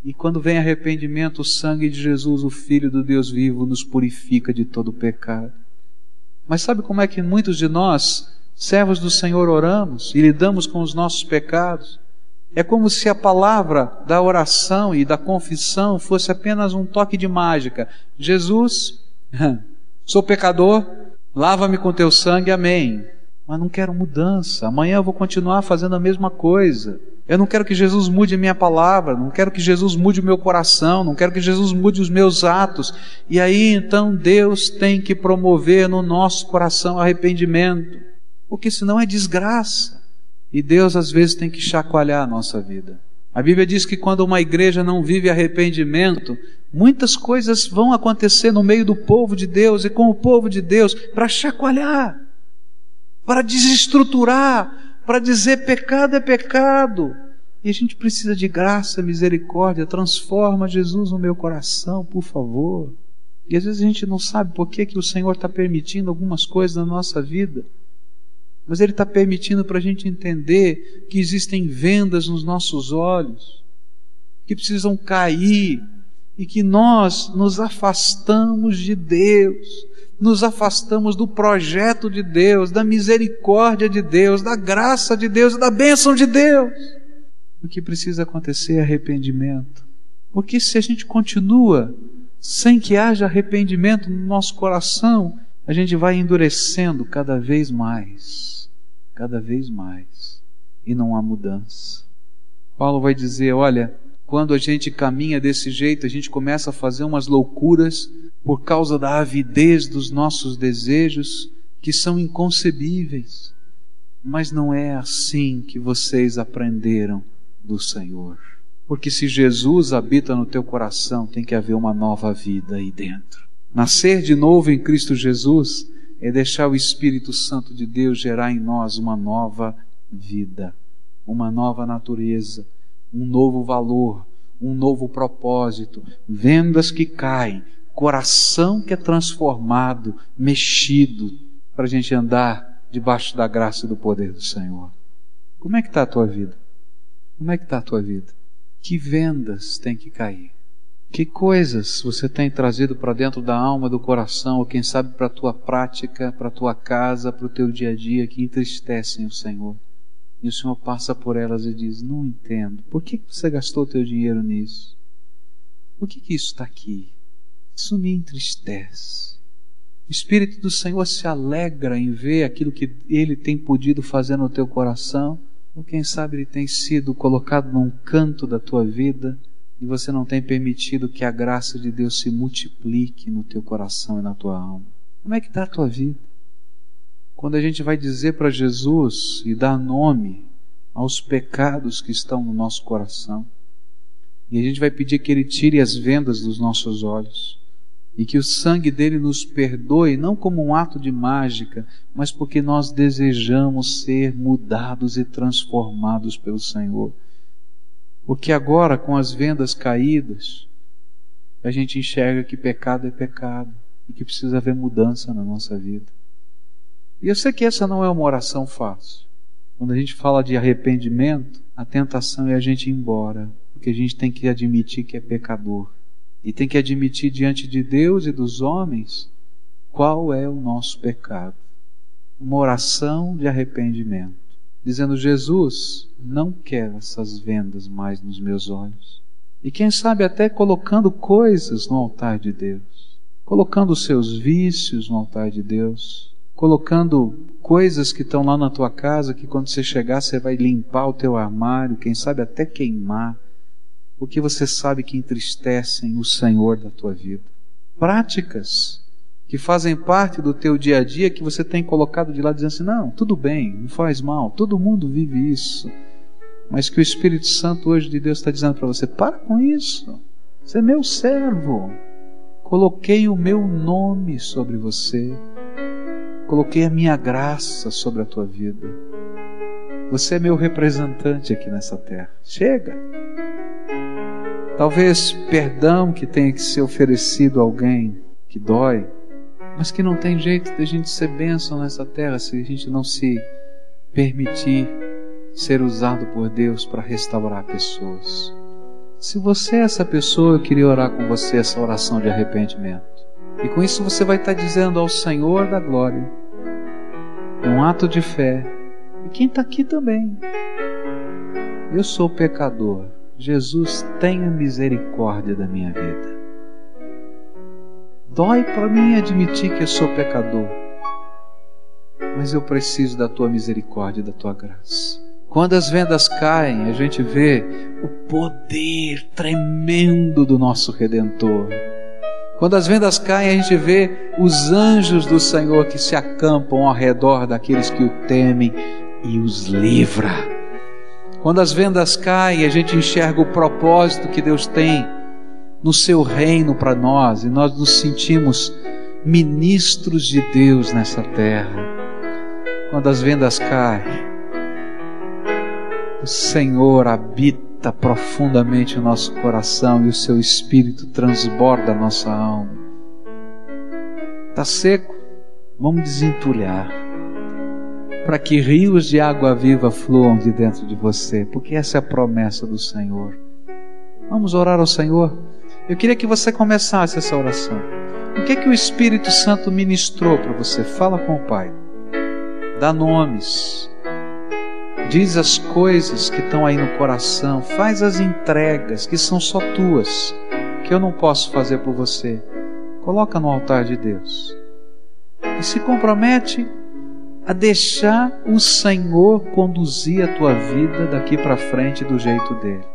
E quando vem arrependimento, o sangue de Jesus, o Filho do Deus vivo, nos purifica de todo pecado. Mas sabe como é que muitos de nós, servos do Senhor, oramos e lidamos com os nossos pecados? É como se a palavra da oração e da confissão fosse apenas um toque de mágica. Jesus, sou pecador, lava-me com teu sangue, amém. Mas não quero mudança. Amanhã eu vou continuar fazendo a mesma coisa. Eu não quero que Jesus mude a minha palavra, não quero que Jesus mude o meu coração, não quero que Jesus mude os meus atos. E aí então Deus tem que promover no nosso coração arrependimento, porque senão é desgraça. E Deus às vezes tem que chacoalhar a nossa vida. A Bíblia diz que quando uma igreja não vive arrependimento, muitas coisas vão acontecer no meio do povo de Deus e com o povo de Deus para chacoalhar, para desestruturar, para dizer pecado é pecado. E a gente precisa de graça, misericórdia. Transforma Jesus no meu coração, por favor. E às vezes a gente não sabe por que, que o Senhor está permitindo algumas coisas na nossa vida. Mas Ele está permitindo para a gente entender que existem vendas nos nossos olhos, que precisam cair, e que nós nos afastamos de Deus, nos afastamos do projeto de Deus, da misericórdia de Deus, da graça de Deus, da bênção de Deus. O que precisa acontecer é arrependimento. Porque se a gente continua sem que haja arrependimento no nosso coração, a gente vai endurecendo cada vez mais, cada vez mais, e não há mudança. Paulo vai dizer: olha, quando a gente caminha desse jeito, a gente começa a fazer umas loucuras por causa da avidez dos nossos desejos que são inconcebíveis. Mas não é assim que vocês aprenderam do Senhor. Porque se Jesus habita no teu coração, tem que haver uma nova vida aí dentro. Nascer de novo em Cristo Jesus é deixar o Espírito Santo de Deus gerar em nós uma nova vida, uma nova natureza, um novo valor, um novo propósito, vendas que caem, coração que é transformado, mexido, para a gente andar debaixo da graça e do poder do Senhor. Como é que está a tua vida? Como é que está a tua vida? Que vendas tem que cair? Que coisas você tem trazido para dentro da alma, do coração, ou quem sabe para a tua prática, para a tua casa, para o teu dia a dia, que entristecem o Senhor? E o Senhor passa por elas e diz: Não entendo. Por que você gastou o teu dinheiro nisso? Por que, que isso está aqui? Isso me entristece. O Espírito do Senhor se alegra em ver aquilo que Ele tem podido fazer no teu coração ou quem sabe ele tem sido colocado num canto da tua vida e você não tem permitido que a graça de Deus se multiplique no teu coração e na tua alma. Como é que está a tua vida? Quando a gente vai dizer para Jesus e dar nome aos pecados que estão no nosso coração, e a gente vai pedir que Ele tire as vendas dos nossos olhos, e que o sangue dele nos perdoe, não como um ato de mágica, mas porque nós desejamos ser mudados e transformados pelo Senhor. Porque agora, com as vendas caídas, a gente enxerga que pecado é pecado e que precisa haver mudança na nossa vida. E eu sei que essa não é uma oração fácil. Quando a gente fala de arrependimento, a tentação é a gente ir embora, porque a gente tem que admitir que é pecador e tem que admitir diante de Deus e dos homens qual é o nosso pecado. Uma oração de arrependimento, dizendo: Jesus, não quero essas vendas mais nos meus olhos. E quem sabe até colocando coisas no altar de Deus, colocando os seus vícios no altar de Deus, colocando coisas que estão lá na tua casa que quando você chegar você vai limpar o teu armário, quem sabe até queimar porque você sabe que entristecem o Senhor da tua vida. Práticas que fazem parte do teu dia a dia que você tem colocado de lado dizendo assim: não, tudo bem, não faz mal, todo mundo vive isso. Mas que o Espírito Santo hoje de Deus está dizendo para você: para com isso, você é meu servo. Coloquei o meu nome sobre você, coloquei a minha graça sobre a tua vida. Você é meu representante aqui nessa terra. Chega. Talvez perdão que tenha que ser oferecido a alguém que dói, mas que não tem jeito de a gente ser bênção nessa terra se a gente não se permitir ser usado por Deus para restaurar pessoas. Se você é essa pessoa, eu queria orar com você essa oração de arrependimento. E com isso você vai estar dizendo ao Senhor da glória, um ato de fé, e quem está aqui também, eu sou pecador Jesus, tenha misericórdia da minha vida. Dói para mim admitir que eu sou pecador, mas eu preciso da tua misericórdia e da tua graça. Quando as vendas caem, a gente vê o poder tremendo do nosso Redentor. Quando as vendas caem, a gente vê os anjos do Senhor que se acampam ao redor daqueles que o temem e os livra. Quando as vendas caem, a gente enxerga o propósito que Deus tem no seu reino para nós e nós nos sentimos ministros de Deus nessa terra. Quando as vendas caem, o Senhor habita profundamente o nosso coração e o seu espírito transborda a nossa alma. Está seco? Vamos desentulhar para que rios de água viva fluam de dentro de você, porque essa é a promessa do Senhor. Vamos orar ao Senhor. Eu queria que você começasse essa oração. O que é que o Espírito Santo ministrou para você? Fala com o Pai. Dá nomes. Diz as coisas que estão aí no coração, faz as entregas que são só tuas, que eu não posso fazer por você. Coloca no altar de Deus. E se compromete a deixar o Senhor conduzir a tua vida daqui para frente do jeito dele.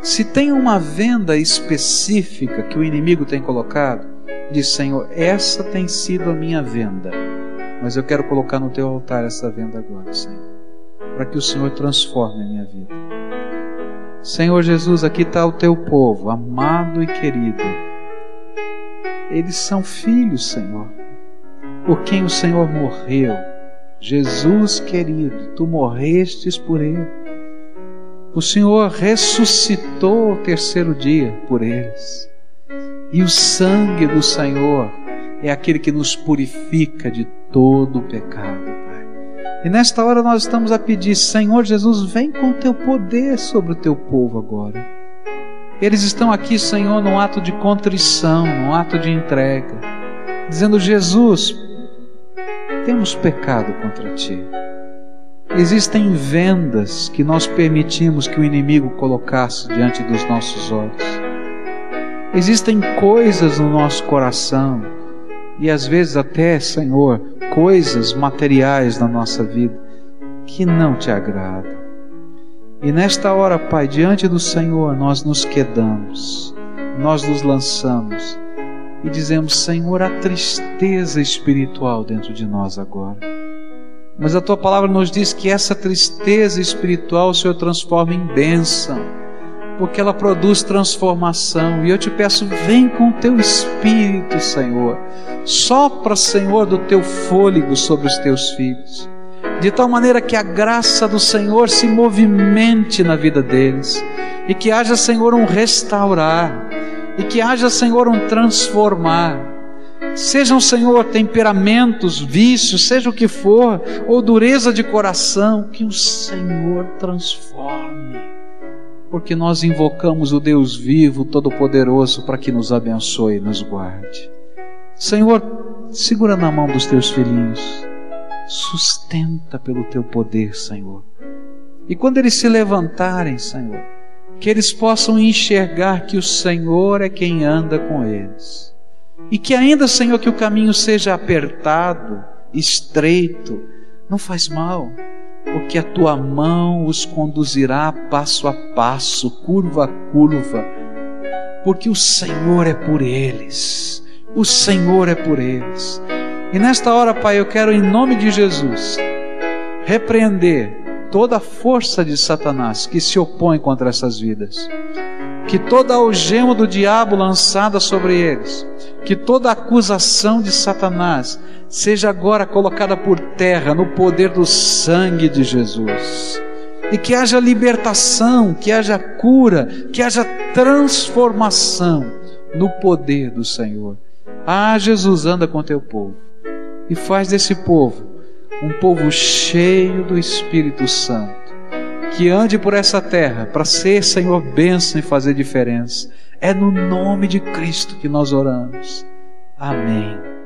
Se tem uma venda específica que o inimigo tem colocado, diz Senhor, essa tem sido a minha venda, mas eu quero colocar no teu altar essa venda agora, Senhor, para que o Senhor transforme a minha vida. Senhor Jesus, aqui está o teu povo, amado e querido. Eles são filhos, Senhor, por quem o Senhor morreu Jesus querido, tu morrestes por ele. O Senhor ressuscitou ao terceiro dia por eles. E o sangue do Senhor é aquele que nos purifica de todo o pecado, Pai. E nesta hora nós estamos a pedir, Senhor Jesus, vem com teu poder sobre o teu povo agora. Eles estão aqui, Senhor, num ato de contrição, num ato de entrega, dizendo: Jesus, temos pecado contra ti. Existem vendas que nós permitimos que o inimigo colocasse diante dos nossos olhos. Existem coisas no nosso coração e às vezes até, Senhor, coisas materiais na nossa vida que não te agradam. E nesta hora, Pai, diante do Senhor, nós nos quedamos, nós nos lançamos e dizemos: Senhor, há tristeza espiritual dentro de nós agora. Mas a tua palavra nos diz que essa tristeza espiritual o Senhor transforma em bênção, porque ela produz transformação. E eu te peço, vem com o teu espírito, Senhor. Sopra, Senhor, do teu fôlego sobre os teus filhos, de tal maneira que a graça do Senhor se movimente na vida deles e que haja, Senhor, um restaurar e que haja, Senhor, um transformar. Sejam, Senhor, temperamentos, vícios, seja o que for, ou dureza de coração, que o Senhor transforme. Porque nós invocamos o Deus vivo, todo-poderoso, para que nos abençoe e nos guarde. Senhor, segura na mão dos teus filhinhos, sustenta pelo teu poder, Senhor. E quando eles se levantarem, Senhor, que eles possam enxergar que o Senhor é quem anda com eles. E que ainda, Senhor, que o caminho seja apertado, estreito, não faz mal, porque a tua mão os conduzirá passo a passo, curva a curva, porque o Senhor é por eles. O Senhor é por eles. E nesta hora, Pai, eu quero, em nome de Jesus, repreender toda a força de Satanás que se opõe contra essas vidas. Que toda algema do diabo lançada sobre eles, que toda acusação de Satanás seja agora colocada por terra no poder do sangue de Jesus. E que haja libertação, que haja cura, que haja transformação no poder do Senhor. Ah, Jesus, anda com teu povo e faz desse povo um povo cheio do Espírito Santo, que ande por essa terra para ser, Senhor, bênção e fazer diferença. É no nome de Cristo que nós oramos. Amém.